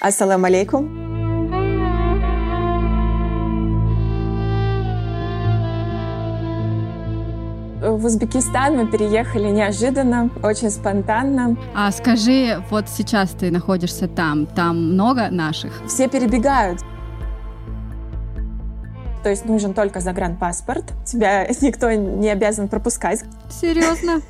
Ассаламу алейкум. В Узбекистан мы переехали неожиданно, очень спонтанно. А скажи, вот сейчас ты находишься там, там много наших? Все перебегают то есть нужен только загранпаспорт. Тебя никто не обязан пропускать. Серьезно?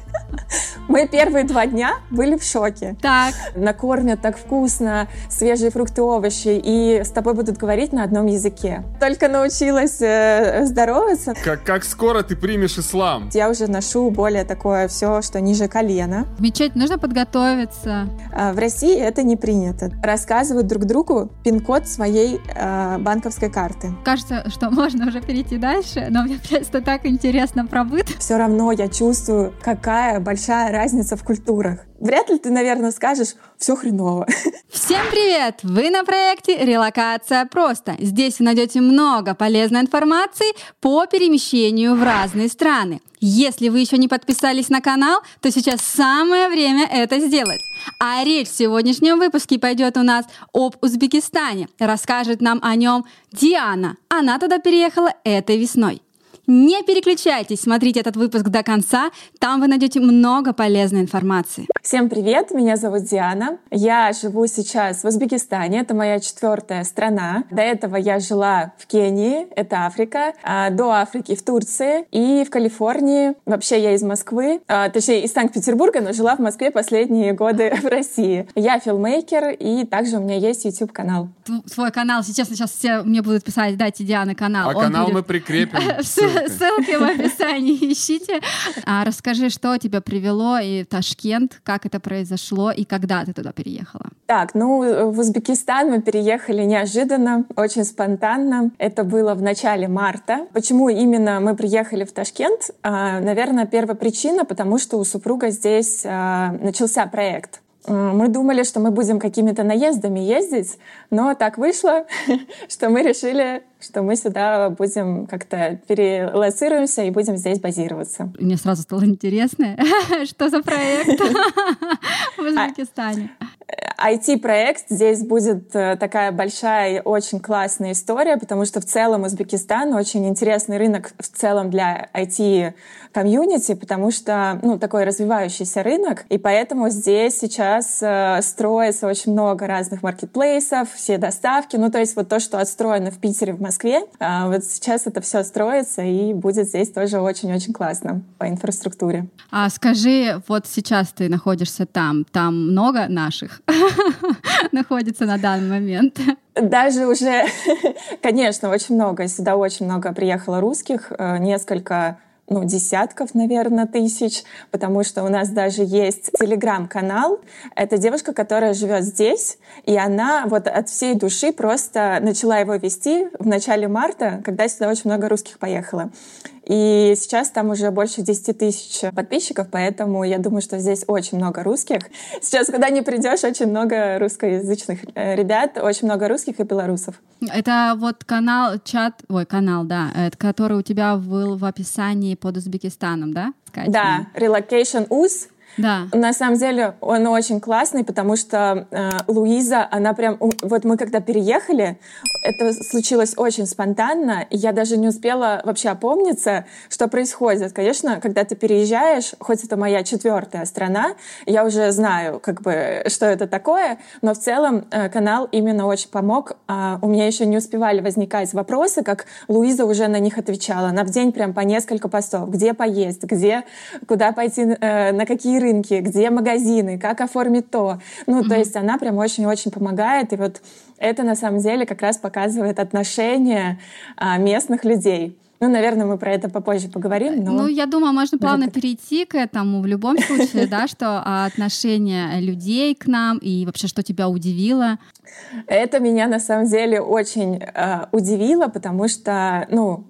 Мы первые два дня были в шоке. Так. Накормят так вкусно, свежие фрукты, овощи, и с тобой будут говорить на одном языке. Только научилась э, здороваться. Как, как скоро ты примешь ислам? Я уже ношу более такое все, что ниже колена. Замечательно, нужно подготовиться. А в России это не принято. Рассказывают друг другу пин-код своей э, банковской карты. Кажется, что можно уже перейти дальше, но мне просто так интересно про быт. Все равно я чувствую, какая большая разница в культурах. Вряд ли ты, наверное, скажешь, все хреново. Всем привет! Вы на проекте «Релокация просто». Здесь вы найдете много полезной информации по перемещению в разные страны. Если вы еще не подписались на канал, то сейчас самое время это сделать. А речь в сегодняшнем выпуске пойдет у нас об Узбекистане. Расскажет нам о нем Диана. Она туда переехала этой весной. Не переключайтесь, смотрите этот выпуск до конца, там вы найдете много полезной информации. Всем привет, меня зовут Диана. Я живу сейчас в Узбекистане, это моя четвертая страна. До этого я жила в Кении, это Африка, а до Африки в Турции и в Калифорнии. Вообще я из Москвы, а, точнее из Санкт-Петербурга, но жила в Москве последние годы в России. Я филмейкер и также у меня есть YouTube-канал. Свой канал, сейчас, сейчас все мне будут писать, дайте Диана канал. А Он канал будет... мы прикрепим. Ссылки в описании ищите. А расскажи, что тебя привело и в Ташкент, как это произошло и когда ты туда переехала? Так, ну, в Узбекистан мы переехали неожиданно, очень спонтанно. Это было в начале марта. Почему именно мы приехали в Ташкент? А, наверное, первая причина, потому что у супруга здесь а, начался проект. Мы думали, что мы будем какими-то наездами ездить, но так вышло, что мы решили, что мы сюда будем как-то перелоцируемся и будем здесь базироваться. Мне сразу стало интересно, что за проект в Узбекистане. IT-проект здесь будет э, такая большая и очень классная история, потому что в целом Узбекистан очень интересный рынок в целом для IT-комьюнити, потому что ну, такой развивающийся рынок, и поэтому здесь сейчас э, строится очень много разных маркетплейсов, все доставки, ну то есть вот то, что отстроено в Питере, в Москве, э, вот сейчас это все строится и будет здесь тоже очень-очень классно по инфраструктуре. А скажи, вот сейчас ты находишься там, там много наших? находится на данный момент? Даже уже, конечно, очень много. Сюда очень много приехало русских, э, несколько ну, десятков, наверное, тысяч, потому что у нас даже есть телеграм-канал. Это девушка, которая живет здесь, и она вот от всей души просто начала его вести в начале марта, когда сюда очень много русских поехало. И сейчас там уже больше 10 тысяч подписчиков, поэтому я думаю, что здесь очень много русских. Сейчас, когда не придешь, очень много русскоязычных э, ребят, очень много русских и белорусов. Это вот канал, чат, ой, канал, да, это который у тебя был в описании под Узбекистаном, да? Скачанный? Да, Relocation Уз. Да. На самом деле он очень классный, потому что э, Луиза, она прям... Вот мы когда переехали, это случилось очень спонтанно, и я даже не успела вообще опомниться, что происходит. Конечно, когда ты переезжаешь, хоть это моя четвертая страна, я уже знаю, как бы, что это такое, но в целом э, канал именно очень помог. А у меня еще не успевали возникать вопросы, как Луиза уже на них отвечала. Она в день прям по несколько постов. Где поесть, где, куда пойти, э, на какие рынки, где магазины, как оформить то. Ну, mm-hmm. то есть она прям очень-очень помогает. И вот это на самом деле как раз показывает отношение а, местных людей. Ну, наверное, мы про это попозже поговорим. Но... Ну, я думаю, можно плавно перейти к этому в любом случае, да, что отношение людей к нам и вообще, что тебя удивило. Это меня на самом деле очень э, удивило, потому что, ну,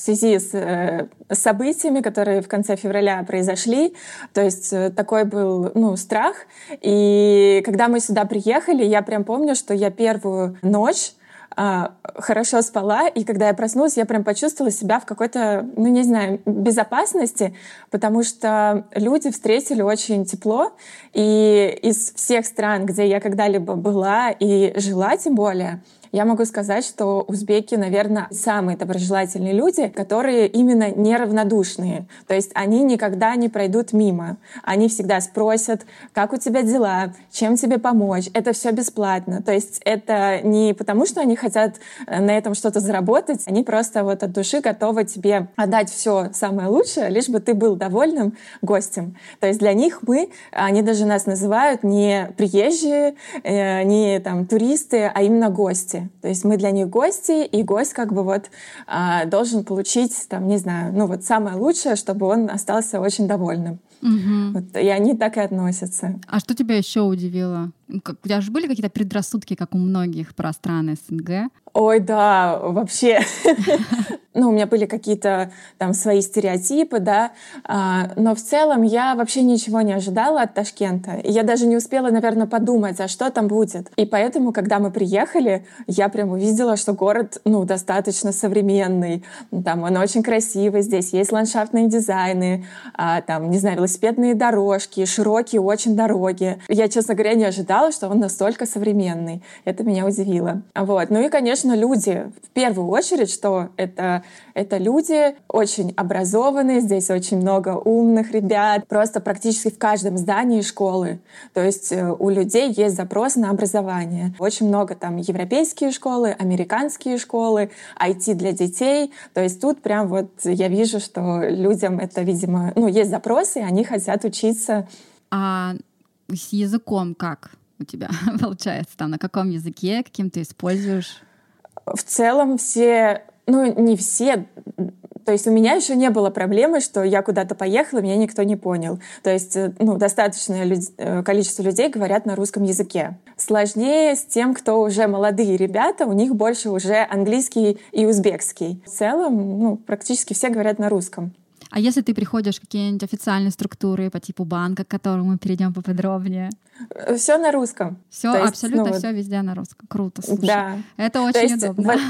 в связи с э, событиями, которые в конце февраля произошли. То есть э, такой был ну, страх. И когда мы сюда приехали, я прям помню, что я первую ночь а, хорошо спала, и когда я проснулась, я прям почувствовала себя в какой-то, ну не знаю, безопасности, потому что люди встретили очень тепло, и из всех стран, где я когда-либо была и жила тем более, я могу сказать, что узбеки, наверное, самые доброжелательные люди, которые именно неравнодушные. То есть они никогда не пройдут мимо. Они всегда спросят, как у тебя дела, чем тебе помочь. Это все бесплатно. То есть это не потому, что они хотят э, на этом что-то заработать, они просто вот от души готовы тебе отдать все самое лучшее, лишь бы ты был довольным гостем. То есть для них мы, они даже нас называют не приезжие, э, не там туристы, а именно гости гости. То есть мы для них гости, и гость как бы вот а, должен получить, там, не знаю, ну вот самое лучшее, чтобы он остался очень довольным. Угу. Вот, и они так и относятся. А что тебя еще удивило? Как, у тебя же были какие-то предрассудки, как у многих про страны СНГ? Ой, да, вообще. ну, у меня были какие-то там свои стереотипы, да, а, но в целом я вообще ничего не ожидала от Ташкента. И я даже не успела, наверное, подумать, а что там будет. И поэтому, когда мы приехали, я прям увидела, что город, ну, достаточно современный. Там он очень красивый, здесь есть ландшафтные дизайны, а, там, не знаю, велосипедные дорожки, широкие очень дороги. Я, честно говоря, не ожидала, что он настолько современный. Это меня удивило. Вот. Ну и, конечно, люди. В первую очередь, что это, это люди очень образованные, здесь очень много умных ребят, просто практически в каждом здании школы. То есть э, у людей есть запрос на образование. Очень много там европейские школы, американские школы, IT для детей. То есть тут прям вот я вижу, что людям это, видимо, ну, есть запросы, и они хотят учиться. А с языком как у тебя получается? Там на каком языке, каким ты используешь? В целом все, ну не все, то есть у меня еще не было проблемы, что я куда-то поехала, меня никто не понял. То есть э, ну, достаточное люд... Э, количество людей говорят на русском языке. Сложнее с тем, кто уже молодые ребята, у них больше уже английский и узбекский. В целом ну, практически все говорят на русском. А если ты приходишь в какие-нибудь официальные структуры по типу банка, к которому мы перейдем поподробнее? Э, все на русском. Все, абсолютно ну, все везде на русском. Круто, слушай. Да. Это очень есть, удобно. Вот,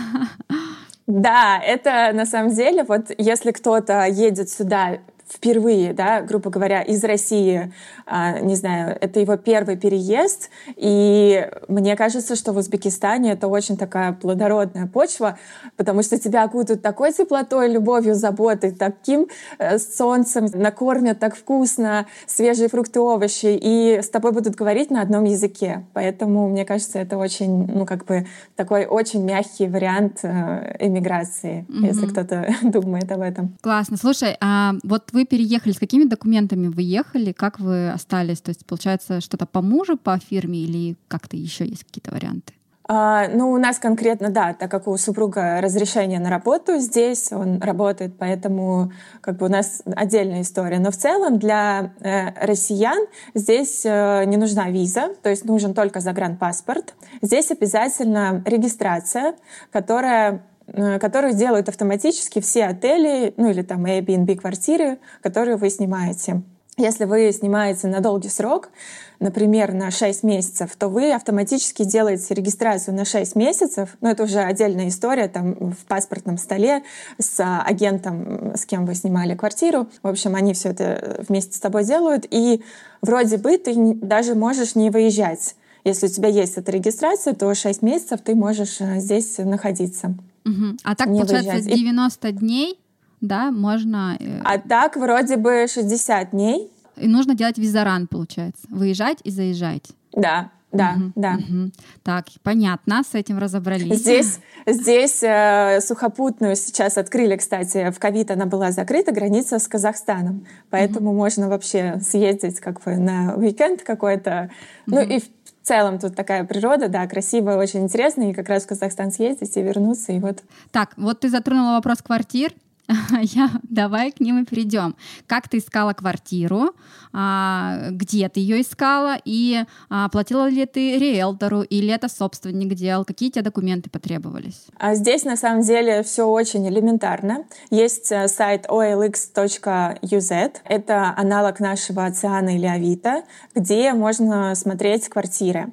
да, это на самом деле, вот если кто-то едет сюда впервые, да, грубо говоря, из России, а, не знаю, это его первый переезд, и мне кажется, что в Узбекистане это очень такая плодородная почва, потому что тебя окутают такой теплотой, любовью, заботой, таким э, солнцем, накормят так вкусно, свежие фрукты, овощи, и с тобой будут говорить на одном языке. Поэтому, мне кажется, это очень, ну, как бы такой очень мягкий вариант э, эмиграции, mm-hmm. если кто-то думает об этом. Классно. Слушай, а вот вы вы переехали, с какими документами вы ехали, как вы остались? То есть, получается, что-то по мужу, по фирме или как-то еще есть какие-то варианты? А, ну, у нас конкретно, да, так как у супруга разрешение на работу здесь, он работает, поэтому как бы у нас отдельная история. Но в целом для э, россиян здесь э, не нужна виза, то есть нужен только загранпаспорт. Здесь обязательно регистрация, которая Э, которую делают автоматически все отели, ну или там Airbnb квартиры, которые вы снимаете. Если вы снимаете на долгий срок, например, на 6 месяцев, то вы автоматически делаете регистрацию на 6 месяцев. Но это уже отдельная история там в паспортном столе с агентом, с кем вы снимали квартиру. В общем, они все это вместе с тобой делают. И вроде бы ты даже можешь не выезжать. Если у тебя есть эта регистрация, то 6 месяцев ты можешь э, здесь находиться. Угу. А так, получается, выезжать. 90 дней, да, можно... Э, а так вроде бы 60 дней. И нужно делать визаран, получается. Выезжать и заезжать. Да, да, угу, да. Угу. Так, понятно, с этим разобрались. Здесь, здесь э, сухопутную сейчас открыли, кстати, в ковид она была закрыта, граница с Казахстаном, поэтому угу. можно вообще съездить как бы на уикенд какой-то. Угу. Ну и в целом тут такая природа, да, красивая, очень интересная, и как раз в Казахстан съездить и вернуться, и вот. Так, вот ты затронула вопрос квартир. Я, давай к ним и перейдем. Как ты искала квартиру, а, где ты ее искала, и а, платила ли ты риэлтору, или это собственник делал, какие тебе документы потребовались? А здесь на самом деле все очень элементарно. Есть э, сайт olx.uz, это аналог нашего Оциана или Авито, где можно смотреть квартиры.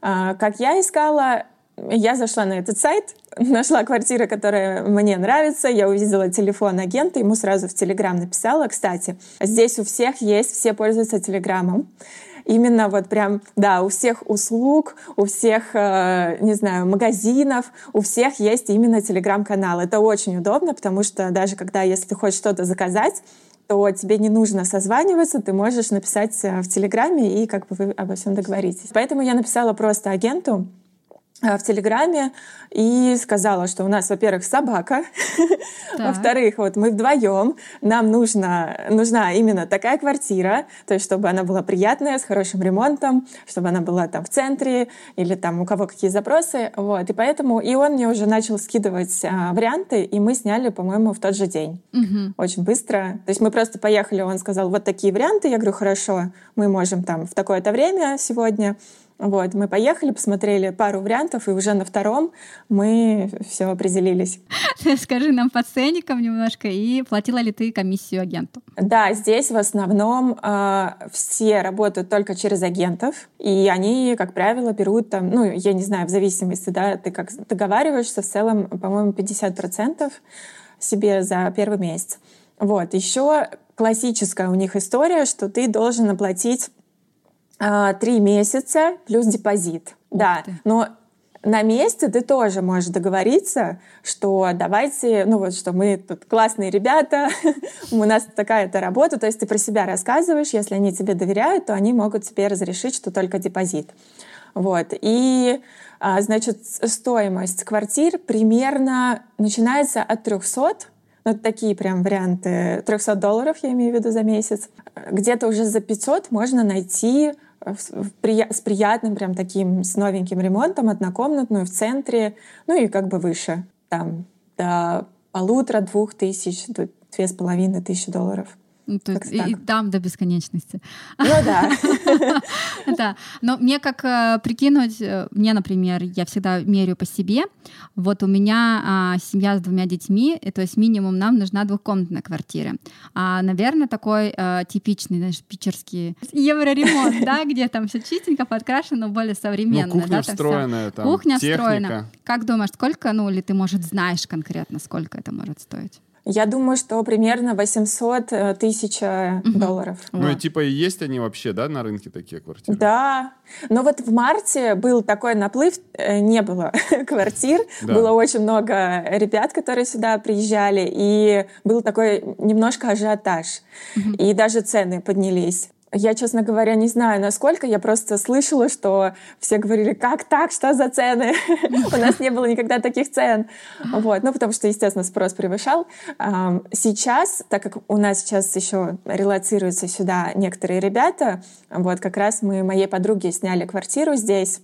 А, как я искала, я зашла на этот сайт, нашла квартиру, которая мне нравится, я увидела телефон агента, ему сразу в Телеграм написала. Кстати, здесь у всех есть, все пользуются Телеграмом именно вот прям, да, у всех услуг, у всех, э, не знаю, магазинов, у всех есть именно телеграм-канал. Это очень удобно, потому что даже когда, если ты хочешь что-то заказать, то тебе не нужно созваниваться, ты можешь написать э, в Телеграме и как бы вы обо всем договоритесь. Поэтому я написала просто агенту, в Телеграме и сказала, что у нас, во-первых, собака, во-вторых, вот мы вдвоем, нам нужна, нужна именно такая квартира, то есть чтобы она была приятная, с хорошим ремонтом, чтобы она была там в центре или там у кого какие запросы, вот, и поэтому, и он мне уже начал скидывать а, варианты, и мы сняли, по-моему, в тот же день, угу. очень быстро, то есть мы просто поехали, он сказал, вот такие варианты, я говорю, хорошо, мы можем там в такое-то время сегодня, вот, мы поехали, посмотрели пару вариантов, и уже на втором мы все определились. Скажи нам по ценникам немножко, и платила ли ты комиссию агенту? Да, здесь в основном э, все работают только через агентов, и они, как правило, берут там, ну, я не знаю, в зависимости, да, ты как договариваешься, в целом, по-моему, 50% себе за первый месяц. Вот, еще классическая у них история, что ты должен оплатить три месяца плюс депозит. Ух да, ты. но на месте ты тоже можешь договориться, что давайте, ну вот, что мы тут классные ребята, у нас такая-то работа, то есть ты про себя рассказываешь, если они тебе доверяют, то они могут тебе разрешить, что только депозит. Вот. И, а, значит, стоимость квартир примерно начинается от 300, ну, такие прям варианты, 300 долларов, я имею в виду, за месяц. Где-то уже за 500 можно найти с приятным прям таким, с новеньким ремонтом, однокомнатную в центре, ну и как бы выше, там до полутора-двух тысяч, две с половиной тысячи долларов. Ну, то есть, и, и там до бесконечности. Ну да. Да. Но мне как э, прикинуть, э, мне, например, я всегда меряю по себе. Вот у меня а, семья с двумя детьми, то есть минимум нам нужна двухкомнатная квартира. А, наверное, такой а, типичный, знаешь, питерский евроремонт, да, где там все чистенько, подкрашено, более современно. Ну, кухня встроенная, там, Кухня встроена. Как думаешь, сколько, ну, или ты, может, знаешь конкретно, сколько это может стоить? Я думаю, что примерно 800 э, тысяч угу. долларов. Ну вот. и типа есть они вообще, да, на рынке такие квартиры? Да. Но вот в марте был такой наплыв, э, не было квартир, да. было очень много ребят, которые сюда приезжали, и был такой немножко ажиотаж. Угу. И даже цены поднялись. Я, честно говоря, не знаю, насколько. Я просто слышала, что все говорили, как так, что за цены? У нас не было никогда таких цен. Вот. Ну, потому что, естественно, спрос превышал. Сейчас, так как у нас сейчас еще релацируются сюда некоторые ребята, вот как раз мы моей подруге сняли квартиру здесь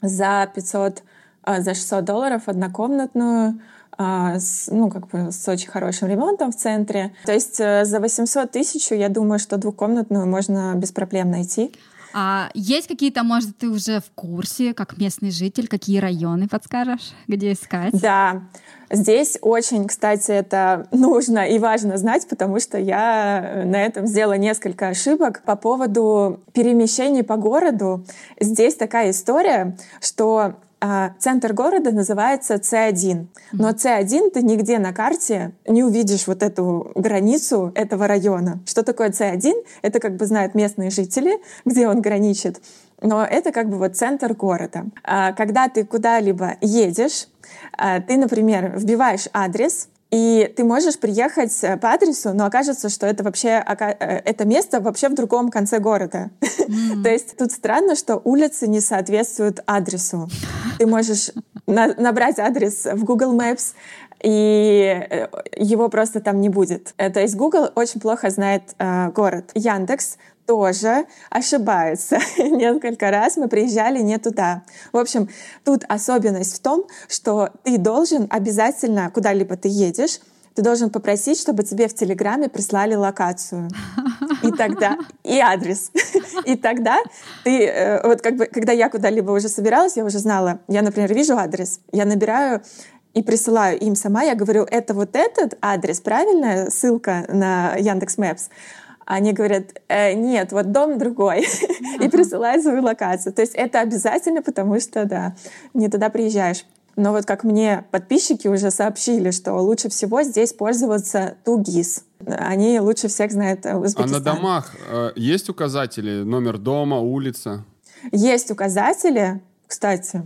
за 500, а, за 600 долларов однокомнатную, с, ну, как бы с очень хорошим ремонтом в центре. То есть э, за 800 тысяч, я думаю, что двухкомнатную можно без проблем найти. А есть какие-то, может, ты уже в курсе, как местный житель, какие районы подскажешь, где искать? Да, здесь очень, кстати, это нужно и важно знать, потому что я на этом сделала несколько ошибок по поводу перемещений по городу. Здесь такая история, что а, центр города называется С1. Но С1 ты нигде на карте не увидишь вот эту границу этого района. Что такое С1? Это как бы знают местные жители, где он граничит. Но это как бы вот центр города. А, когда ты куда-либо едешь, а, ты, например, вбиваешь адрес, и ты можешь приехать э, по адресу, но окажется, что это вообще э, это место вообще в другом конце города. Mm. То есть тут странно, что улицы не соответствуют адресу. Ты можешь на набрать адрес в Google Maps, и э, его просто там не будет. То есть Google очень плохо знает э, город. Яндекс тоже ошибаются. Несколько раз мы приезжали не туда. В общем, тут особенность в том, что ты должен обязательно, куда-либо ты едешь, ты должен попросить, чтобы тебе в Телеграме прислали локацию. И тогда, и адрес. И тогда ты, э, вот как бы, когда я куда-либо уже собиралась, я уже знала, я, например, вижу адрес, я набираю и присылаю им сама, я говорю, это вот этот адрес, правильная ссылка на Яндекс Мэпс они говорят, э, нет, вот дом другой, и присылают свою локацию. То есть это обязательно, потому что, да, не туда приезжаешь. Но вот как мне подписчики уже сообщили, что лучше всего здесь пользоваться Тугис. Они лучше всех знают Узбекистан. А на домах э, есть указатели? Номер дома, улица? Есть указатели, кстати.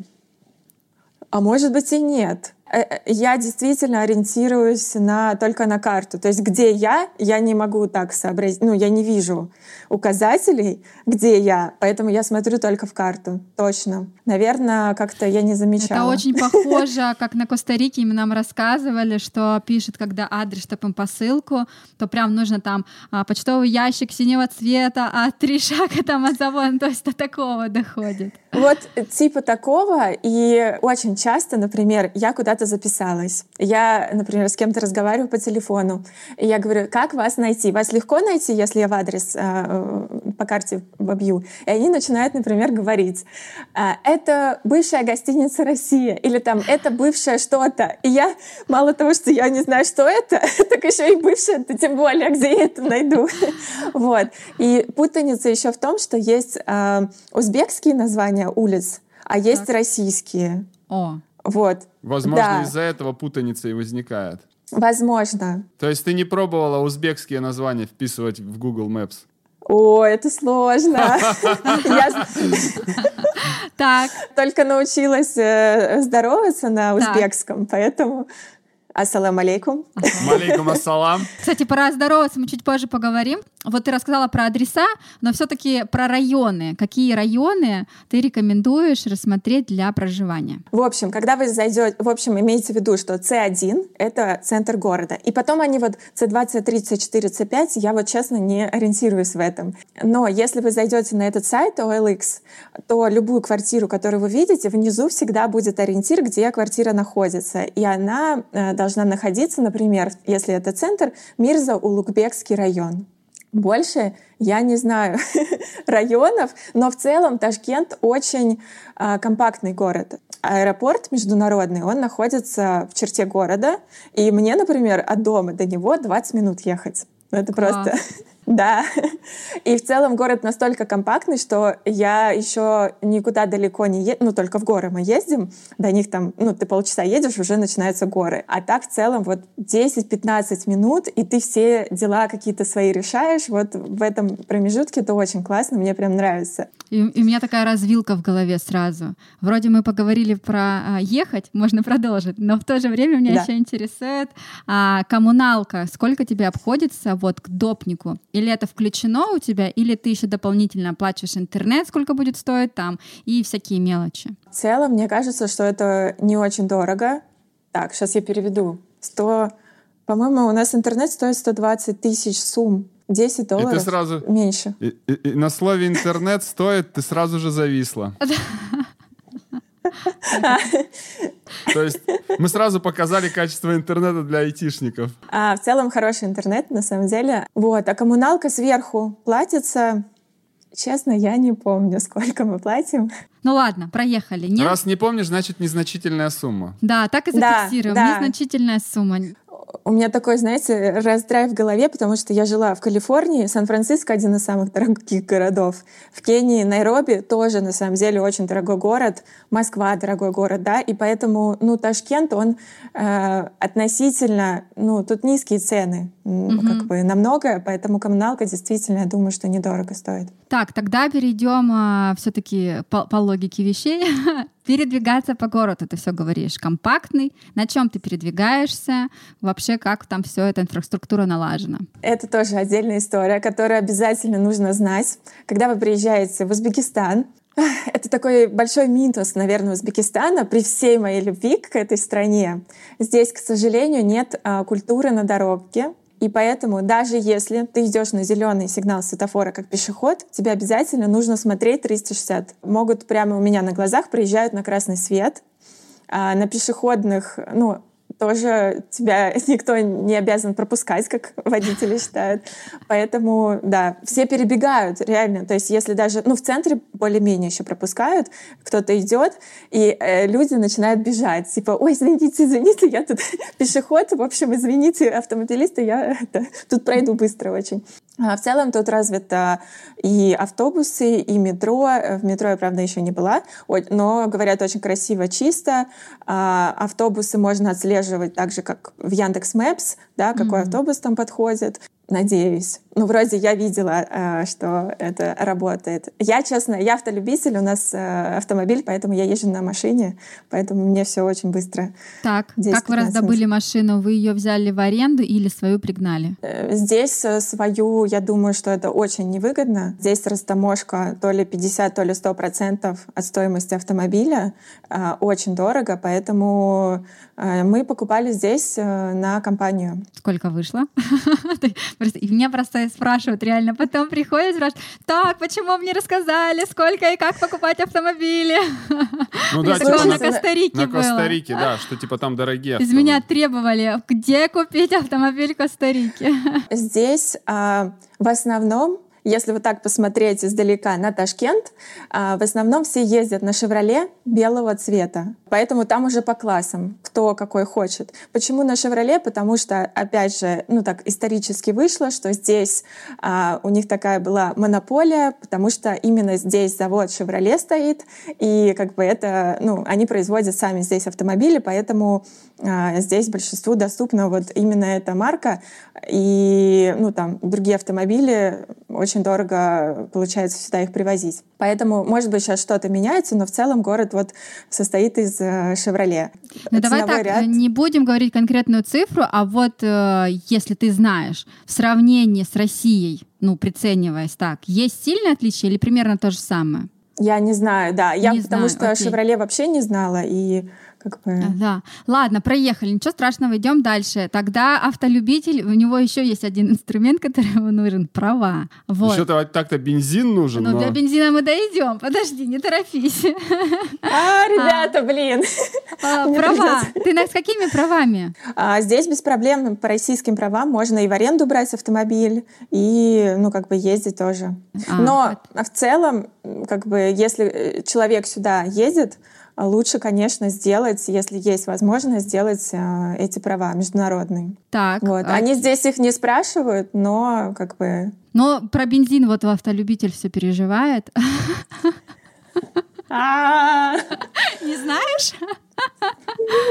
А может быть и нет. Э, э, я действительно ориентируюсь на, только на карту. То есть где я, я не могу так сообразить, ну, я не вижу указателей, где я, поэтому я смотрю только в карту, точно. Наверное, как-то я не замечала. Это очень похоже, как на Коста-Рике им нам рассказывали, что пишет, когда адрес, чтобы им посылку, то прям нужно там а, почтовый ящик синего цвета, а три шага там от завода, то есть до такого доходит. Вот типа такого, и очень часто, например, я куда-то записалась. Я, например, с кем-то разговариваю по телефону, и я говорю, как вас найти? Вас легко найти, если я в адрес э, по карте вобью? И они начинают, например, говорить, «Э, это бывшая гостиница «Россия», или там, это бывшее что-то. И я, мало того, что я не знаю, что это, так еще и бывшее, то тем более, где я это найду. Вот. И путаница еще в том, что есть э, узбекские названия улиц, а есть так. российские. О. Вот. Возможно, Да. из-за этого путаница и возникает. Возможно. То есть ты не пробовала узбекские названия вписывать в Google Maps? О, это сложно. Так, только научилась э, здороваться на узбекском, поэтому Ассалам алейкум. Малейкум ассалам. Кстати, про здороваться мы чуть позже поговорим. Вот ты рассказала про адреса, но все-таки про районы. Какие районы ты рекомендуешь рассмотреть для проживания? В общем, когда вы зайдете, в общем, имейте в виду, что C1 — это центр города. И потом они вот C2, C3, C4, C5, я вот честно не ориентируюсь в этом. Но если вы зайдете на этот сайт OLX, то любую квартиру, которую вы видите, внизу всегда будет ориентир, где квартира находится. И она э, должна находиться, например, если это центр, Мирза-Улугбекский район. Больше я не знаю районов, но в целом Ташкент очень э, компактный город. Аэропорт международный, он находится в черте города, и мне, например, от дома до него 20 минут ехать. Ну, это Класс. просто... Да. И в целом город настолько компактный, что я еще никуда далеко не еду, ну, только в горы мы ездим, до них там, ну, ты полчаса едешь, уже начинаются горы. А так в целом вот 10-15 минут, и ты все дела какие-то свои решаешь. Вот в этом промежутке это очень классно, мне прям нравится. И, и у меня такая развилка в голове сразу. Вроде мы поговорили про а, ехать, можно продолжить, но в то же время меня Да. еще интересует а, коммуналка. Сколько тебе обходится вот к допнику? Или это включено у тебя, или ты еще дополнительно оплачиваешь интернет, сколько будет стоить там, и всякие мелочи? В целом, мне кажется, что это не очень дорого. Так, сейчас я переведу. 100... По-моему, у нас интернет стоит 120 тысяч сумм. 10 долларов сразу- меньше. И, и- и на слове интернет стоит, ты сразу же зависла. То есть мы сразу показали качество интернета для айтишников. А в целом хороший интернет, на самом деле. Вот. А коммуналка сверху платится... Честно, я не помню, сколько мы платим. Ну ладно, проехали. Нет? Раз не помнишь, значит незначительная сумма. Да, так и Да, зафиксируем. да. Незначительная сумма. У меня такой, знаете, раздрай в голове, потому что я жила в Калифорнии, Сан-Франциско один из самых дорогих городов. В Кении, Найроби тоже, на самом деле, очень дорогой город. Москва дорогой город, да, и поэтому, ну, Ташкент, он э, относительно, ну, тут низкие цены, м, как бы намного, поэтому коммуналка действительно, я думаю, что недорого стоит. Так, тогда перейдем все-таки по, по логике вещей. Передвигаться по городу, ты все говоришь, компактный. На чем ты передвигаешься? Вообще, как там все эта инфраструктура налажена? Это тоже отдельная история, которую обязательно нужно знать. Когда вы приезжаете в Узбекистан, это такой большой минус, наверное, Узбекистана при всей моей любви к этой стране. Здесь, к сожалению, нет а, культуры на дороге. И поэтому даже если ты идешь на зеленый сигнал светофора как пешеход, тебе обязательно нужно смотреть 360. Могут прямо у меня на глазах приезжают на красный свет, а на пешеходных, ну, тоже тебя никто не обязан пропускать, как водители считают. Поэтому, да, все перебегают, реально. То есть если даже, ну, в центре более-менее еще пропускают, кто-то идет, и э, люди начинают бежать. Типа, ой, извините, извините, я тут пешеход, в общем, извините, автомобилисты, я это, тут пройду быстро очень. А в целом тут развито и автобусы, и метро. В метро я, правда, еще не была, но, говорят, очень красиво, чисто. А автобусы можно отслеживать так же, как в Яндекс Мэпс, да, какой mm-hmm. автобус там подходит. Надеюсь. Ну, вроде я видела, э, что это работает. Я, честно, я автолюбитель, у нас э, автомобиль, поэтому я езжу на машине, поэтому мне все очень быстро. Так, как вы раздобыли машину? Вы ее взяли в аренду или свою пригнали? Э, здесь свою, я думаю, что это очень невыгодно. Здесь растаможка то ли 50, то ли 100 процентов от стоимости автомобиля. Очень дорого, поэтому мы покупали здесь на компанию. Сколько вышло? И меня просто спрашивают реально, потом приходят, спрашивают, так, почему мне рассказали, сколько и как покупать автомобили? Ну да, типа на Коста-Рике На Коста-Рике, да, что типа там дорогие Из меня требовали, где купить автомобиль в Коста-Рике? Здесь а, в основном если вот так посмотреть издалека на Ташкент, а, в основном все ездят на «Шевроле» белого цвета. Поэтому там уже по классам, кто какой хочет. Почему на «Шевроле»? Потому что, опять же, ну так исторически вышло, что здесь а, у них такая была монополия, потому что именно здесь завод «Шевроле» стоит, и как бы это, ну, они производят сами здесь автомобили, поэтому здесь большинству доступна вот именно эта марка, и, ну, там, другие автомобили очень дорого получается сюда их привозить. Поэтому, может быть, сейчас что-то меняется, но в целом город вот состоит из э, «Шевроле». Ну давай так, ряд... не будем говорить конкретную цифру, а вот э, если ты знаешь, в сравнении с Россией, ну, прицениваясь так, есть сильное отличие или примерно то же самое? Я не знаю, да. Я не потому знаю, что «Шевроле» вообще не знала, и как бы... Да. Ладно, проехали, ничего страшного, идем дальше. Тогда автолюбитель, у него еще есть один инструмент, который ему нужен — права. Вот. Еще так-то бензин нужен. Ну, но... для бензина мы дойдем. Подожди, не торопись. А, ребята, блин. А, права. Ты с какими правами? А, здесь без проблем по российским правам можно и в аренду брать автомобиль, и, ну, как бы ездить тоже. А, но в целом, как бы, если э, человек сюда ездит, лучше, конечно, сделать, если есть возможность, сделать э, эти права международные. Так. Вот. А... Они здесь их не спрашивают, но как бы... Но про бензин вот автолюбитель все переживает. А. Не знаешь?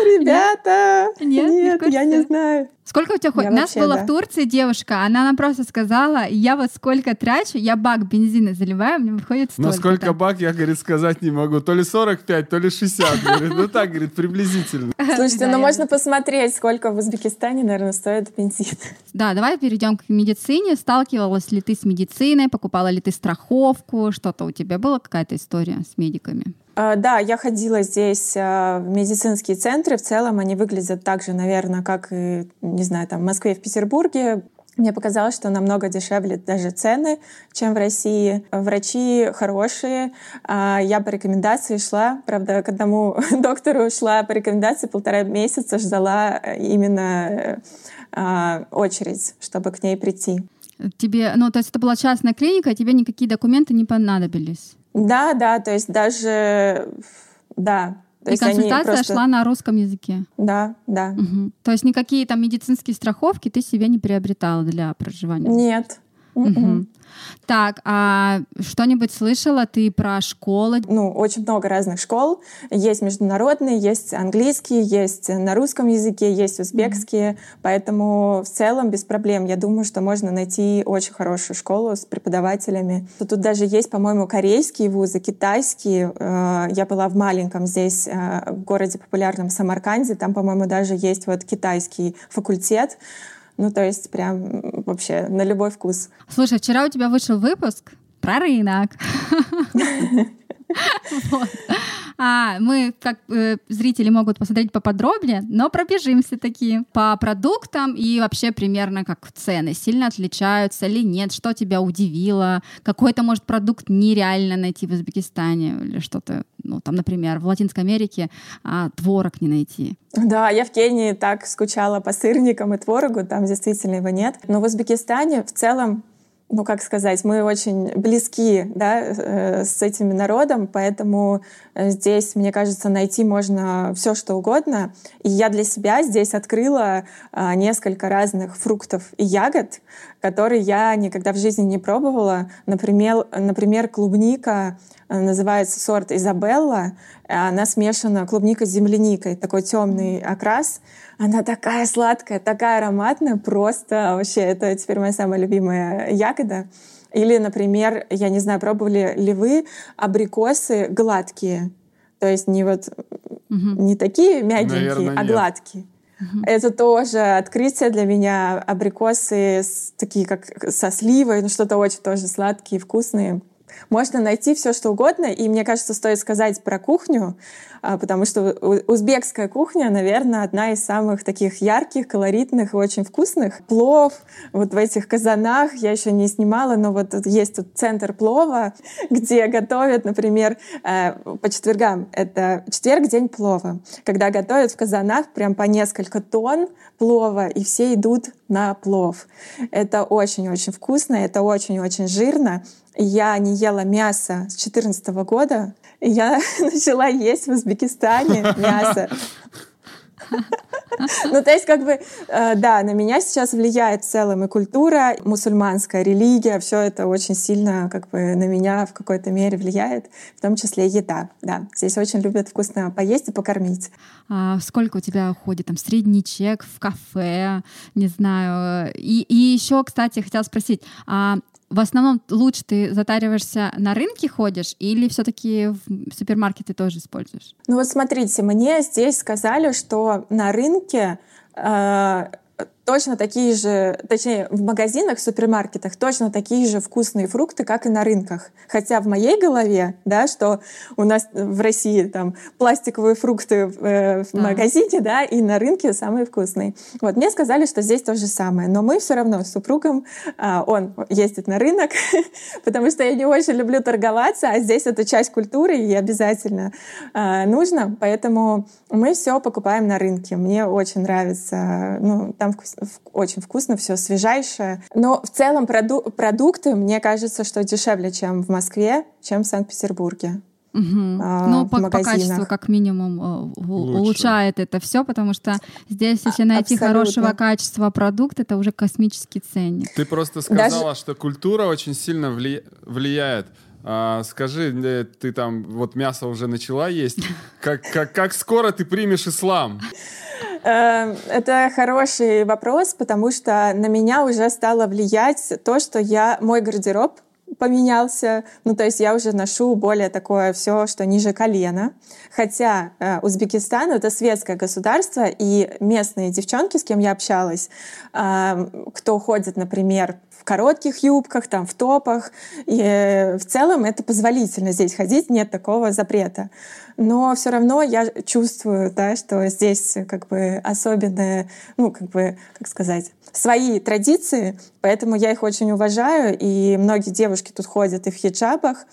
Ребята! Нет, я не знаю. Сколько у тебя хоть? У нас была в Турции девушка, она нам просто сказала, я вот сколько трачу, я бак бензина заливаю, мне выходит столько. Но сколько бак, я, говорит, сказать не могу. То ли 45, то ли 60. Говорит, ну так, говорит, приблизительно. Слушайте, ну можно посмотреть, сколько в Узбекистане, наверное, стоит бензин. Да, давай перейдем к медицине. Сталкивалась ли ты с медициной, покупала ли ты страховку, что-то у тебя была какая-то история с медиками? А, да, я ходила здесь а, в медицинские центры. В целом они выглядят так же, наверное, как не знаю, там в Москве, в Петербурге. Мне показалось, что намного дешевле даже цены, чем в России. Врачи хорошие. А, я по рекомендации шла. Правда, к одному доктору шла по рекомендации полтора месяца, ждала именно очередь, чтобы к ней прийти. Тебе, ну, то есть это была частная клиника, тебе никакие документы не понадобились? Да, да, то есть даже, да. То и консультация просто... шла на русском языке. Да, да. Угу. То есть никакие там медицинские страховки ты себе не приобретала для проживания? Нет. Угу. Так, а что-нибудь слышала ты про школы? Ну, очень много разных школ. Есть международные, есть английские, есть на русском языке, есть узбекские. Mm-hmm. Поэтому в целом без проблем. Я думаю, что можно найти очень хорошую школу с преподавателями. Тут даже есть, по-моему, корейские вузы, китайские. Э, я была в маленьком здесь э, городе популярном Самарканде. Там, по-моему, даже есть вот китайский факультет. Ну, то есть прям вообще на любой вкус. Слушай, вчера у тебя вышел выпуск про рынок. А, мы, как э, зрители, могут посмотреть поподробнее, но пробежимся такие по продуктам и вообще примерно как цены. Сильно отличаются или нет? Что тебя удивило? Какой-то, может, продукт нереально найти в Узбекистане или что-то, ну, там, например, в Латинской Америке а, творог не найти. Да, я в Кении так скучала по сырникам и творогу, там действительно его нет. Но в Узбекистане в целом ну, как сказать, мы очень близки да, э, с этим народом, поэтому э, здесь, мне кажется, найти можно все, что угодно. И я для себя здесь открыла а, несколько разных фруктов и ягод, которые я никогда в жизни не пробовала. Например, например клубника э, называется сорт Изабелла. Она смешана клубника с земляникой, такой темный окрас. Она такая сладкая, такая ароматная, просто вообще это теперь моя самая любимая ягода. Или, например, я не знаю, пробовали ли вы абрикосы гладкие? То есть не вот угу. не такие мягенькие, Наверное, а нет. гладкие. Это тоже открытие для меня. Абрикосы такие, как со сливой, ну что-то очень тоже сладкие, вкусные. Можно найти все, что угодно, и мне кажется, стоит сказать про кухню, а, потому что узбекская кухня, наверное, одна из самых таких ярких, колоритных и очень вкусных. Плов вот в этих казанах я еще не снимала, но вот есть тут центр плова, где готовят, например, э, по четвергам. Это четверг, день плова, когда готовят в казанах прям по несколько тонн плова, и все идут на плов. Это очень-очень вкусно, это очень-очень жирно. Я не ела мясо с 2014 года. Я начала есть в Узбекистане мясо. Ну, то есть, как бы, э, да, на меня сейчас влияет в целом и культура, мусульманская религия, все это очень сильно, как бы, на меня в какой-то мере влияет, в том числе еда, да. Здесь очень любят вкусно поесть и покормить. А сколько у тебя уходит там средний чек в кафе, не знаю. И, и еще, кстати, хотела спросить, а в основном лучше ты затариваешься на рынке ходишь или все-таки в супермаркеты тоже используешь? Ну вот смотрите, мне здесь сказали, что на рынке э, точно такие же, точнее, в магазинах, в супермаркетах точно такие же вкусные фрукты, как и на рынках. Хотя в моей голове, да, что у нас в России там пластиковые фрукты в, э, в да. магазине, да, и на рынке самые вкусные. Вот, мне сказали, что здесь то же самое. Но мы все равно с супругом, э, он ездит на рынок, потому что я не очень люблю торговаться, а здесь это часть культуры и обязательно э, нужно. Поэтому мы все покупаем на рынке. Мне очень нравится, ну, там вкус, очень вкусно, все свежайшее. Но в целом проду продукты, мне кажется, что дешевле, чем в Москве, чем в Санкт-Петербурге. Угу. А, ну, по, по качеству, как минимум, э, Лучше. улучшает это все, потому что здесь, если найти Абсолютно. хорошего качества продукт, это уже космический ценник. Ты просто сказала, Даже... что культура очень сильно вли... влияет. А, скажи, э, ты там вот мясо уже начала есть. Как, как, как скоро ты примешь ислам? Эм, это хороший вопрос, потому что на меня уже стало влиять то, что я мой гардероб поменялся. Ну, то есть я уже ношу более такое все, что ниже колена. Хотя э, Узбекистан — это светское государство, и местные девчонки, с кем я общалась, э, кто ходит, например, в коротких юбках, там, в топах, и э, в целом это позволительно здесь ходить, нет такого запрета. Но все равно я чувствую, да, что здесь как бы особенное, ну, как бы, как сказать, свои традиции, поэтому я их очень уважаю, и многие девушки тут ходят и в хиджабах,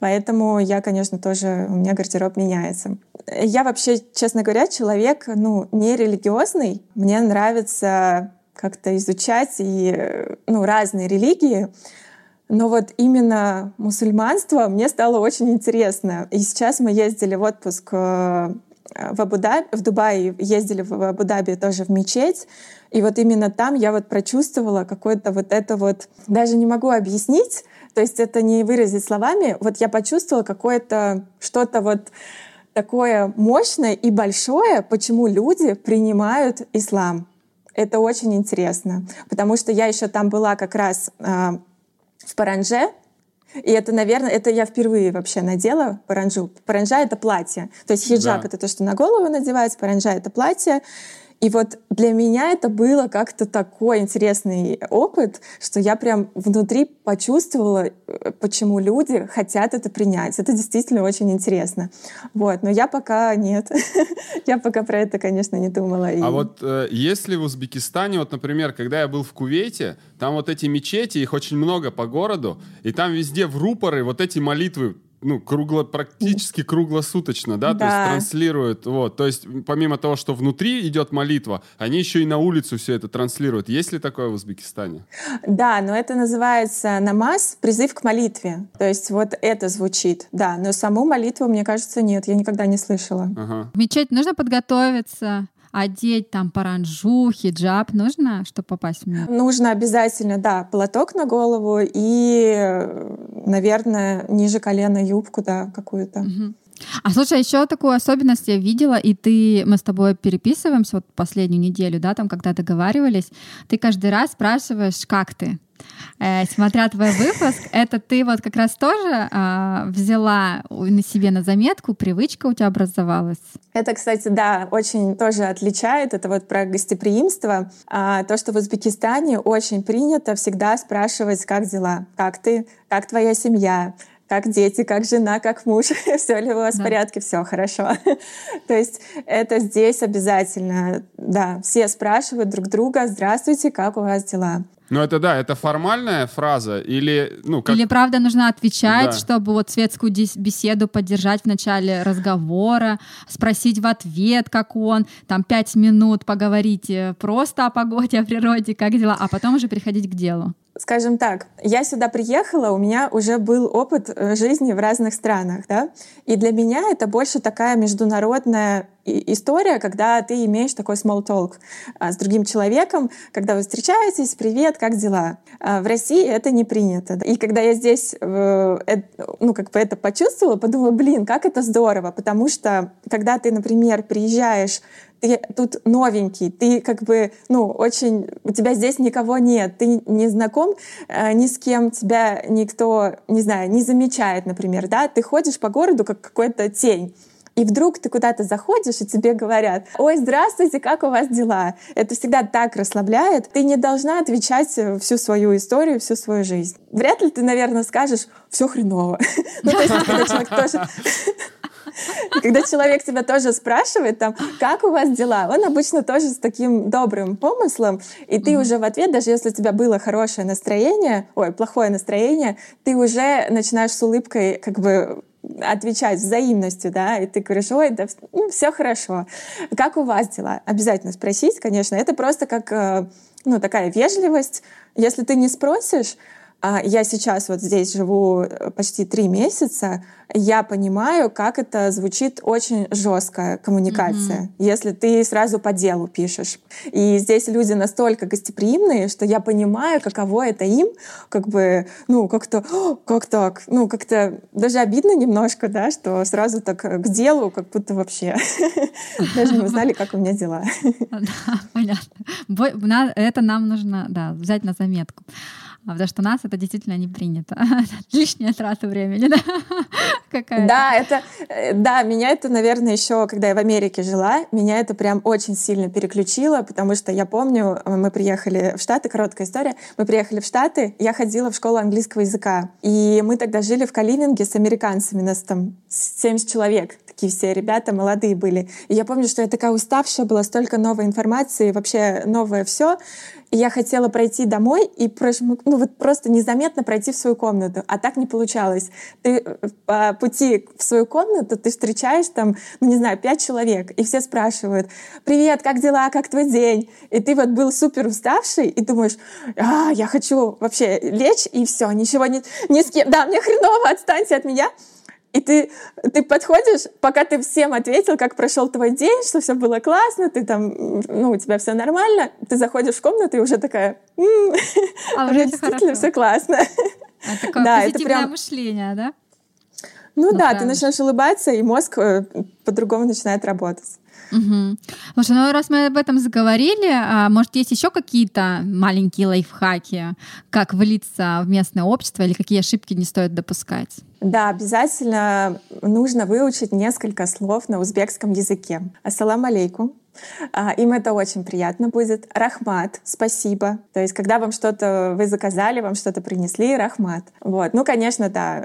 Поэтому я, конечно, тоже, у меня гардероб меняется. Я вообще, честно говоря, человек, ну, не религиозный. Мне нравится как-то изучать и, ну, разные религии. Но вот именно мусульманство мне стало очень интересно. И сейчас мы ездили в отпуск э, в Абу-Даби, в Дубае, ездили в Абу-Даби тоже в мечеть. И вот именно там я вот прочувствовала какое-то вот это вот, даже не могу объяснить, то есть это не выразить словами, вот я почувствовала какое-то что-то вот такое мощное и большое, почему люди принимают ислам. Это очень интересно, потому что я еще там была как раз э, в Паранже, и это, наверное, это я впервые вообще надела паранджу. Паранджа — это платье. То есть хиджаб да. — это то, что на голову надевается, паранджа — это платье. И вот для меня это было как-то такой интересный опыт, что я прям внутри почувствовала, э, почему люди хотят это принять. Это действительно очень интересно. Вот. Но я пока нет. я пока про это, конечно, не думала. А вот э, если в Узбекистане, вот, например, когда я был в Кувейте, там вот эти мечети, их очень много по городу, и там везде в рупоры вот эти молитвы ну, кругло, практически круглосуточно, да, Да. то есть транслируют, вот, то есть помимо того, что внутри идет молитва, они еще и на улицу все это транслируют. Есть ли такое в Узбекистане? Да, но это называется намаз, призыв к молитве. То есть вот это звучит, да. Но саму молитву, мне кажется, нет, я никогда не слышала. Ага. В мечеть нужно подготовиться, одеть там паранджу, хиджаб. Нужно, чтобы попасть в мечеть? Нужно обязательно, да, платок на голову и, э, наверное, ниже колена юбку, да, какую-то. Мгм. А слушай, еще такую особенность я видела, и ты, мы с тобой переписываемся вот последнюю неделю, да, там, когда договаривались, ты каждый раз спрашиваешь, как ты? Э, смотря твой выпуск, это ты вот как раз тоже а, взяла на себе на заметку, привычка у тебя образовалась. Это, кстати, да, очень тоже отличает. Это вот про гостеприимство. А, то, что в Узбекистане очень принято всегда спрашивать, как дела, как ты, как твоя семья, как дети, как жена, как муж, все ли у вас в Да. порядке, все хорошо. То есть это здесь обязательно, да, все спрашивают друг друга, здравствуйте, как у вас дела? Ну это да, это формальная фраза или, ну, как... Или правда нужно отвечать, Да. чтобы вот светскую беседу поддержать в начале разговора, спросить в ответ, как он, там пять минут поговорить э, просто о погоде, о природе, как дела, а потом уже переходить к делу. Скажем так, я сюда приехала, у меня уже был опыт э, жизни в разных странах, да, и для меня это больше такая международная история, когда ты имеешь такой small talk а, с другим человеком, когда вы встречаетесь, привет, как дела? А в России это не принято. И когда я здесь, э, ну, как бы это почувствовала, подумала, блин, как это здорово, потому что когда ты, например, приезжаешь ты тут новенький, ты как бы, ну, очень, у тебя здесь никого нет, ты не знаком э, ни с кем, тебя никто, не знаю, не замечает, например, да, ты ходишь по городу как какой-то тень. И вдруг ты куда-то заходишь, и тебе говорят, ой, здравствуйте, как у вас дела? Это всегда так расслабляет. Ты не должна отвечать всю свою историю, всю свою жизнь. Вряд ли ты, наверное, скажешь, все хреново. Ну, то есть, человек тоже когда человек тебя тоже спрашивает, там, как у вас дела, он обычно тоже с таким добрым помыслом, и ты уже в ответ, даже если у тебя было хорошее настроение, ой, плохое настроение, ты уже начинаешь с улыбкой как бы отвечать взаимностью, да, и ты говоришь, ой, да, ну, все хорошо. Как у вас дела? Обязательно спросить, конечно. Это просто как, э, ну, такая вежливость. Если ты не спросишь, я сейчас вот здесь живу э, почти три месяца, я понимаю, как это звучит очень жесткая коммуникация, если ты сразу по делу пишешь. И здесь люди настолько гостеприимные, что я понимаю, каково это им, как бы, ну, как-то, «О, как так? Ну, как-то даже обидно немножко, да, что сразу так э, к делу, как будто вообще даже не узнали, как у меня дела. Да, понятно. Это нам нужно, да, взять на заметку. А Потому что у нас это действительно не принято. Лишняя трата времени, да? Какая-то. Да, это, э, да, меня это, наверное, еще, когда я в Америке жила, меня это прям очень сильно переключило, потому что я помню, э, мы приехали в Штаты, короткая история, мы приехали в Штаты, я ходила в школу английского языка, и мы тогда жили в Каливинге с американцами, нас там 70 человек, такие все ребята молодые были. И я помню, что я такая уставшая была, столько новой информации, вообще новое все. И я хотела пройти домой и прошмык- ну, вот просто незаметно пройти в свою комнату. А так не получалось. Ты э, по пути в свою комнату ты встречаешь там, ну не знаю, пять человек, и все спрашивают, привет, как дела, как твой день? И ты вот был супер уставший, и думаешь, а, я хочу вообще лечь, и все, ничего не, ни с кем. Да, мне хреново, отстаньте от меня. И ты, ты подходишь, пока ты всем ответил, как прошел твой день, что все было классно, ты там, ну, у тебя все нормально, ты заходишь в комнату и уже такая, «М, А уже действительно все классно. Это такое Да, это прям- мышление, да? Ну Ну, да, ты правда. начинаешь улыбаться, и мозг э, по-другому начинает работать. Мгм. Слушай, ну раз мы об этом заговорили, а, может, есть еще какие-то маленькие лайфхаки, как влиться в местное общество или какие ошибки не стоит допускать? Да, обязательно нужно выучить несколько слов на узбекском языке. Ассалам алейкум. А, Им это очень приятно будет. Рахмат, спасибо. То есть, когда вам что-то вы заказали, вам что-то принесли, рахмат. Вот. Ну, конечно, да,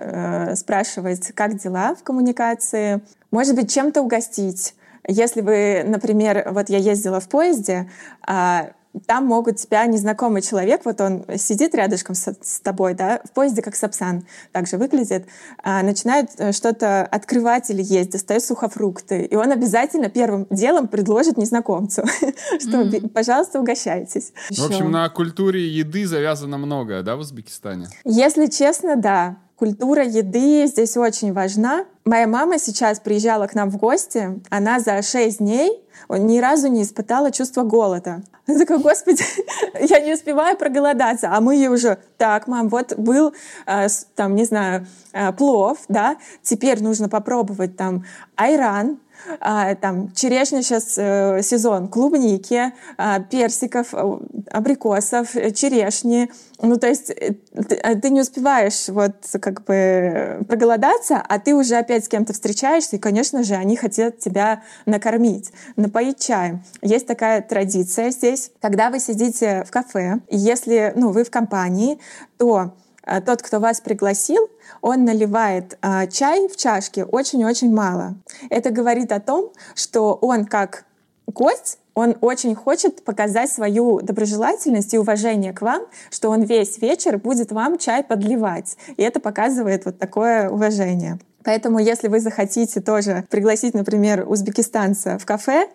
э, спрашивать, как дела в коммуникации. Может быть, чем-то угостить. Если вы, например, вот я ездила в поезде, а, там могут тебя незнакомый человек, вот он сидит рядышком с, с тобой, да, в поезде как Сапсан также выглядит, а, начинает э, что-то открывать или есть, достает сухофрукты, и он обязательно первым делом предложит незнакомцу, что, пожалуйста, угощайтесь. В общем, на культуре еды завязано многое, да, в Узбекистане? Если честно, да. Культура еды здесь очень важна. Моя мама сейчас приезжала к нам в гости. Она за шесть дней ни разу не испытала чувство голода. Она такая, господи, я не успеваю проголодаться. А мы ей уже, так, мам, вот был, э, там, не знаю, э, плов, да, теперь нужно попробовать там айран, а, там черешня сейчас э, сезон, клубники, а, персиков, э, абрикосов, э, черешни. Ну, то есть ты, ты не успеваешь вот как бы проголодаться, а ты уже опять с кем-то встречаешься, и, конечно же, они хотят тебя накормить, напоить чаем. Есть такая традиция здесь, когда вы сидите в кафе, если ну, вы в компании, то тот, кто вас пригласил, он наливает а, чай в чашке очень-очень мало. Это говорит о том, что он как гость, он очень хочет показать свою доброжелательность и уважение к вам, что он весь вечер будет вам чай подливать. И это показывает вот такое уважение. Поэтому, если вы захотите тоже пригласить, например, узбекистанца в кафе,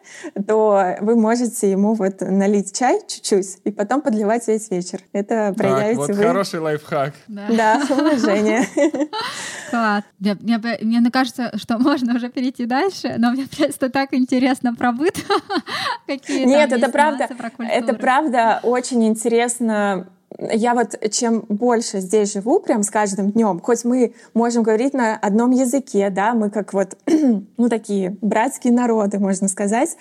то вы можете ему вот налить чай чуть-чуть и потом подливать весь вечер. Это проявите так, вот вы... хороший лайфхак. Да, да уважение. Класс. Мне, мне, мне кажется, что можно уже перейти дальше, но мне просто так интересно про быт. Какие Нет, это правда. Это правда очень интересно я вот чем больше здесь живу, прям с каждым днем, хоть мы можем говорить на одном языке, да, мы как вот, ну, такие братские народы, можно сказать,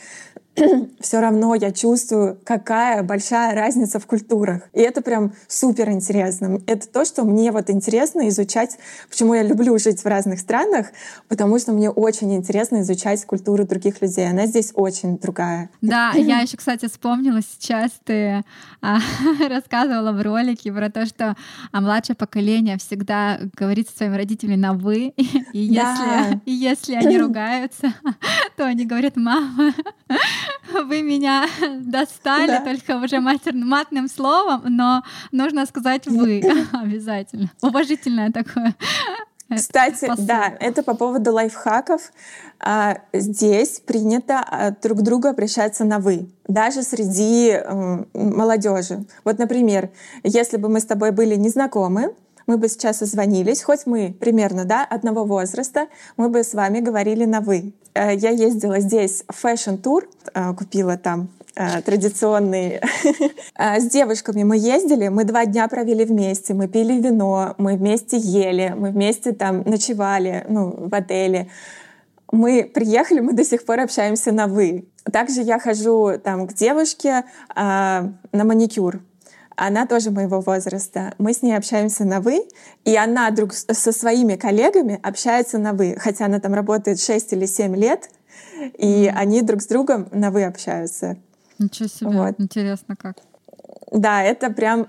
все равно я чувствую, какая большая разница в культурах. И это прям супер интересно. Это то, что мне вот интересно изучать, почему я люблю жить в разных странах, потому что мне очень интересно изучать культуру других людей. Она здесь очень другая. Да, я еще, кстати, вспомнила сейчас, ты а, рассказывала в ролике про то, что а, младшее поколение всегда говорит со своими родителями на «вы», и если, да. и если они ругаются, то они говорят «мама, вы меня достали да. только уже матер... матным словом, но нужно сказать вы обязательно. Уважительное такое. Э, Кстати, посыл. да, это по поводу лайфхаков. А, здесь принято а, друг к другу обращаться на «вы», даже среди молодежи. Вот, например, если бы мы с тобой были незнакомы, мы бы сейчас созвонились, хоть мы примерно да, одного возраста, мы бы с вами говорили на «вы». Э, я ездила здесь в fashion-тур, э, купила там э, традиционный. С девушками мы ездили, мы два дня провели вместе, мы пили вино, мы вместе ели, мы вместе там ночевали ну, в отеле. Мы приехали, мы до сих пор общаемся на «вы». Также я хожу там к девушке а, на маникюр. Она тоже моего возраста. Мы с ней общаемся на «вы», и она друг со своими коллегами общается на «вы», хотя она там работает 6 или 7 лет, и mm. они друг с другом на «вы» общаются. Ничего себе, вот. интересно как. Да, это прям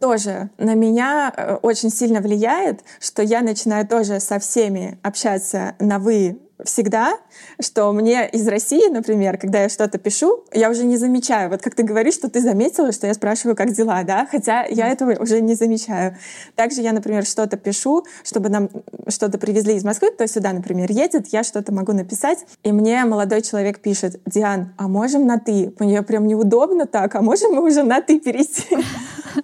тоже на меня э, очень сильно влияет, что я начинаю тоже со всеми общаться на «вы» всегда, что мне из России, например, когда я что-то пишу, я уже не замечаю. Вот как ты говоришь, что ты заметила, что я спрашиваю, как дела, да? Хотя я этого уже не замечаю. Также я, например, что-то пишу, чтобы нам что-то привезли из Москвы, кто сюда, например, едет, я что-то могу написать, и мне молодой человек пишет, Диан, а можем на «ты»? Мне прям неудобно так, а можем мы уже на «ты» перейти?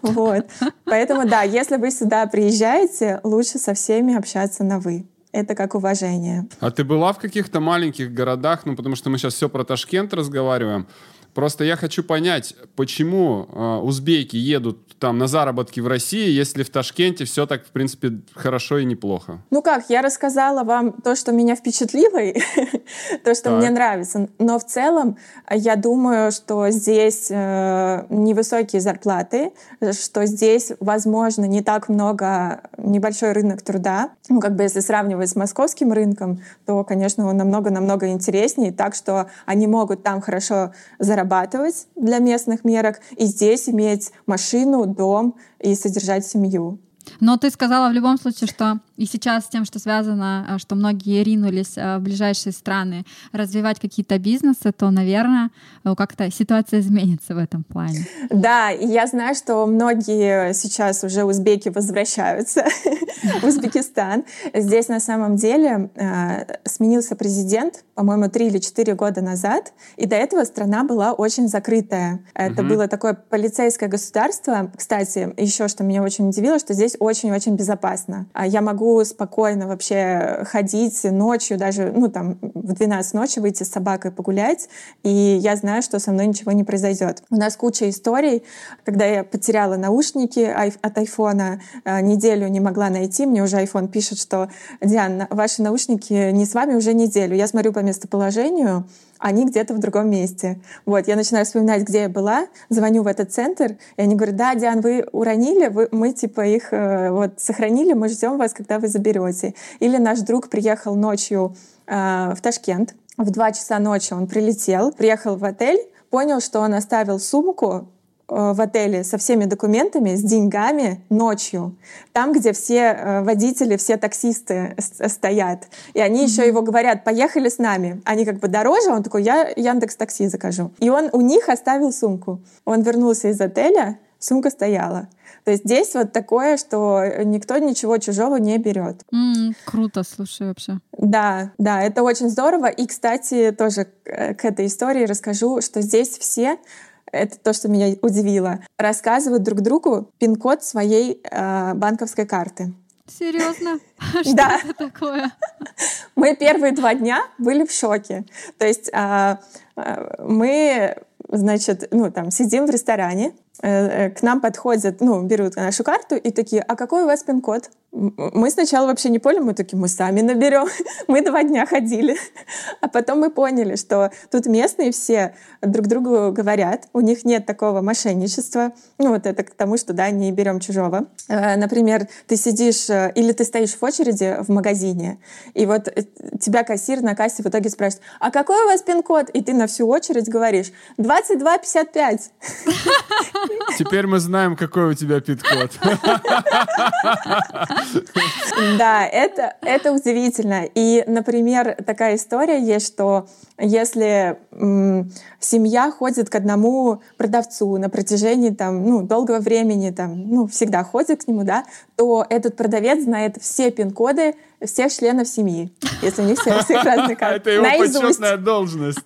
Вот. Поэтому, да, если вы сюда приезжаете, лучше со всеми общаться на «вы» это как уважение. А ты была в каких-то маленьких городах, ну потому что мы сейчас все про Ташкент разговариваем, Просто я хочу понять, почему э, узбеки едут там на заработки в России, если в Ташкенте все так, в принципе, хорошо и неплохо. Ну как, я рассказала вам то, что меня впечатлило, то, что мне нравится. Но в целом я думаю, что здесь э, невысокие зарплаты, что здесь, возможно, не так много, небольшой рынок труда. Ну, как бы если сравнивать с московским рынком, то, конечно, он намного-намного интереснее, так что они могут там хорошо зарабатывать зарабатывать для местных мерок и здесь иметь машину, дом и содержать семью. Но ты сказала в любом случае, что и сейчас с тем, что связано, э, что многие ринулись э, в ближайшие страны развивать какие-то бизнесы, то, наверное, э, как-то ситуация изменится в этом плане. Да, и я знаю, что многие сейчас уже узбеки возвращаются в Узбекистан. Здесь на самом деле сменился президент, по-моему, три или четыре года назад, и до этого страна была очень закрытая. Это было такое полицейское государство. Кстати, еще что меня очень удивило, что здесь очень-очень безопасно. А я могу спокойно вообще ходить ночью, даже ну, там, в 12 ночи выйти с собакой погулять, и я знаю, что со мной ничего не произойдет. У нас куча историй, когда я потеряла наушники от айфона, а, неделю не могла найти, мне уже iPhone пишет, что «Диан, ваши наушники не с вами уже неделю». Я смотрю по местоположению, они где-то в другом месте. Вот, я начинаю вспоминать, где я была, звоню в этот центр, и они говорят, да, Диан, вы уронили, вы, мы типа их э, вот сохранили, мы ждем вас, когда вы заберете. Или наш друг приехал ночью э, в Ташкент, в два часа ночи он прилетел, приехал в отель, понял, что он оставил сумку в отеле со всеми документами, с деньгами ночью, там, где все э, водители, все таксисты стоят. И они mm-hmm. еще его говорят, поехали с нами. Они как бы дороже, он такой, я Яндекс Такси закажу. И он у них оставил сумку. Он вернулся из отеля, сумка стояла. То есть здесь вот такое, что никто ничего чужого не берет. Mm, круто, слушай, вообще. Да, да, это очень здорово. И, кстати, тоже к этой истории расскажу, что здесь все это то, что меня удивило, рассказывают друг другу пин-код своей э, банковской карты. Серьезно? Что да. это такое? Мы первые два дня были в шоке. То есть а, а, мы, значит, ну там сидим в ресторане, Э, э, к нам подходят, ну, берут нашу карту и такие, а какой у вас пин-код? Мы сначала вообще не поняли, мы такие, мы сами наберем. мы два дня ходили. а потом мы поняли, что тут местные все друг другу говорят, у них нет такого мошенничества. Ну, вот это к тому, что, да, не берем чужого. Э, например, ты сидишь или ты стоишь в очереди в магазине, и вот тебя кассир на кассе в итоге спрашивает, а какой у вас пин-код? И ты на всю очередь говоришь, 2255. Теперь мы знаем, какой у тебя пит-код. Да, это, это удивительно. И, например, такая история есть, что если м, семья ходит к одному продавцу на протяжении там, ну, долгого времени, там, ну, всегда ходит к нему, да, то этот продавец знает все пин-коды всех членов семьи, если не все, всех разные карты. Это его почетная должность.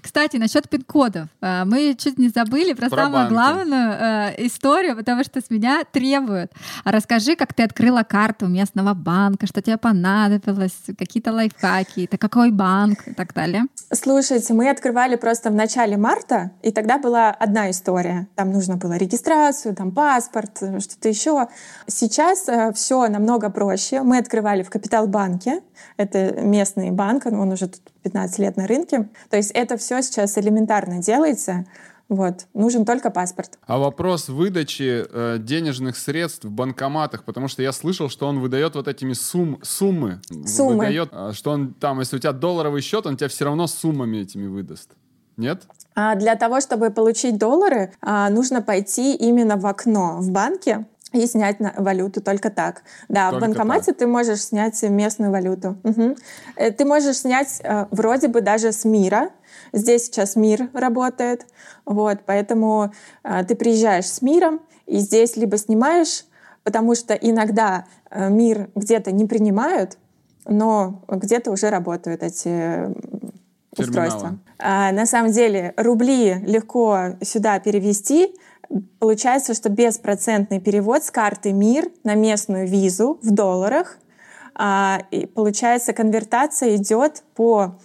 Кстати, насчет пин-кодов. А, мы чуть не забыли про, про самую банки. главную э, историю, потому что с меня требуют. А расскажи, как ты открыла карту местного банка, что тебе понадобилось, какие-то лайфхаки, это какой банк и так далее. Слушайте, мы открывали просто в начале марта, и тогда была одна история. Там нужно было регистрацию, там паспорт, что-то еще. Сейчас э, все намного проще. Мы открывали в Капитал-банке. Это местный банк, он уже тут 15 лет на рынке. То есть это все сейчас элементарно делается. Вот. Нужен только паспорт. А вопрос выдачи э, денежных средств в банкоматах, потому что я слышал, что он выдает вот этими сумм, суммы. Суммы. Выдает, а, что он там, если у тебя долларовый счет, он тебя все равно суммами этими выдаст. Нет? А для того, чтобы получить доллары, а, нужно пойти именно в окно в банке, и снять на валюту только так. Да, только в банкомате так. ты можешь снять местную валюту. Угу. Ты можешь снять э, вроде бы даже с мира. Здесь сейчас мир работает, вот, поэтому э, ты приезжаешь с миром и здесь либо снимаешь, потому что иногда э, мир где-то не принимают, но где-то уже работают эти устройства. А, на самом деле рубли легко сюда перевести, Получается, что беспроцентный перевод с карты МИР на местную визу в долларах. А, и получается, конвертация идет по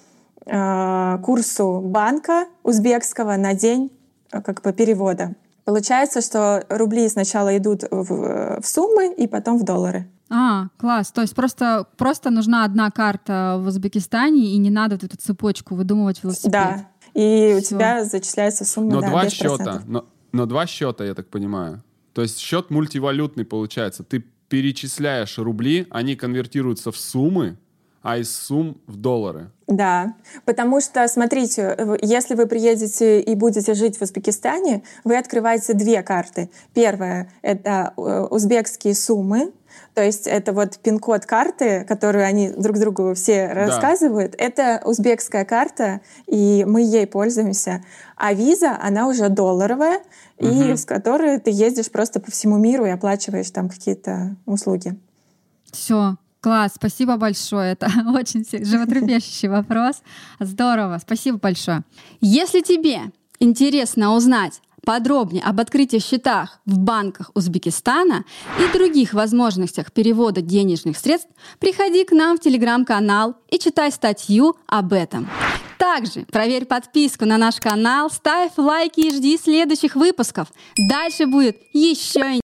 а, курсу банка узбекского на день а, как бы перевода. Получается, что рубли сначала идут в, в суммы и потом в доллары. А, класс. То есть просто, просто нужна одна карта в Узбекистане, и не надо вот эту цепочку выдумывать велосипед. Да. И у тебя зачисляется сумма, Но да, два счета. Но, но два счета, я так понимаю. То есть счет мультивалютный получается. Ты перечисляешь рубли, они конвертируются в суммы, а из сумм в доллары. Да, потому что, смотрите, если вы приедете и будете жить в Узбекистане, вы открываете две карты. Первая — это э, узбекские суммы, то есть это вот пин-код карты, которую они друг другу все да. рассказывают. Это узбекская карта, и мы ей пользуемся. А виза, она уже долларовая, угу. и с которой ты ездишь просто по всему миру и оплачиваешь там какие-то услуги. Все, Класс, спасибо большое. Это очень животрепещущий вопрос. Здорово, спасибо большое. Если тебе интересно узнать подробнее об открытии счетах в банках Узбекистана и других возможностях перевода денежных средств, приходи к нам в телеграм-канал и читай статью об этом. Также проверь подписку на наш канал, ставь лайки и жди следующих выпусков. Дальше будет еще